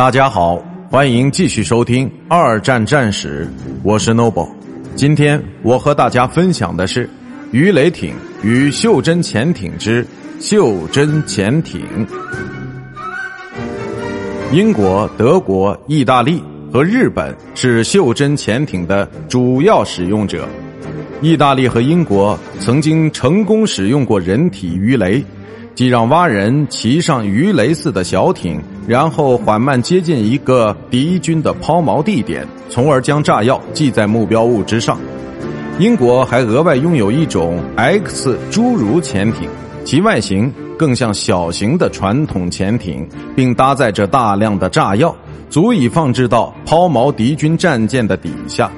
大家好，欢迎继续收听《二战战史》，我是 Noble。今天我和大家分享的是鱼雷艇与袖珍潜艇之袖珍潜艇。英国、德国、意大利和日本是袖珍潜艇的主要使用者。意大利和英国曾经成功使用过人体鱼雷。即让蛙人骑上鱼雷似的小艇，然后缓慢接近一个敌军的抛锚地点，从而将炸药系在目标物之上。英国还额外拥有一种 X 侏儒潜艇，其外形更像小型的传统潜艇，并搭载着大量的炸药，足以放置到抛锚敌军战舰的底下。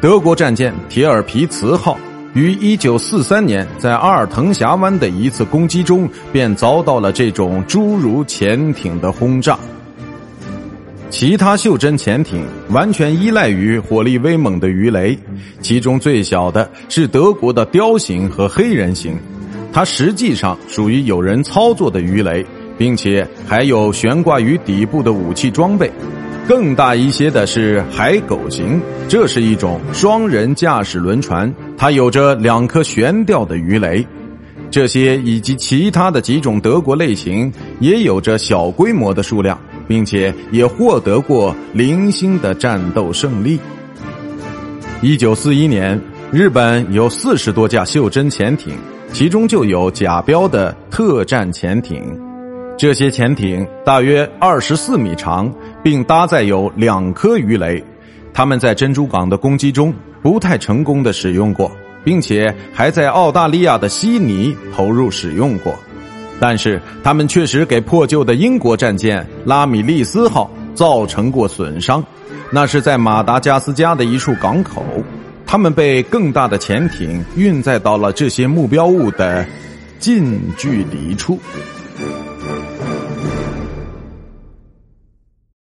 德国战舰铁尔皮茨号。于一九四三年，在阿尔滕峡湾的一次攻击中，便遭到了这种诸如潜艇的轰炸。其他袖珍潜艇完全依赖于火力威猛的鱼雷，其中最小的是德国的雕型和黑人型，它实际上属于有人操作的鱼雷，并且还有悬挂于底部的武器装备。更大一些的是海狗型，这是一种双人驾驶轮船，它有着两颗悬吊的鱼雷。这些以及其他的几种德国类型也有着小规模的数量，并且也获得过零星的战斗胜利。一九四一年，日本有四十多架袖珍潜艇，其中就有甲标的特战潜艇。这些潜艇大约二十四米长。并搭载有两颗鱼雷，他们在珍珠港的攻击中不太成功的使用过，并且还在澳大利亚的悉尼投入使用过，但是他们确实给破旧的英国战舰拉米利斯号造成过损伤，那是在马达加斯加的一处港口，他们被更大的潜艇运载到了这些目标物的近距离处。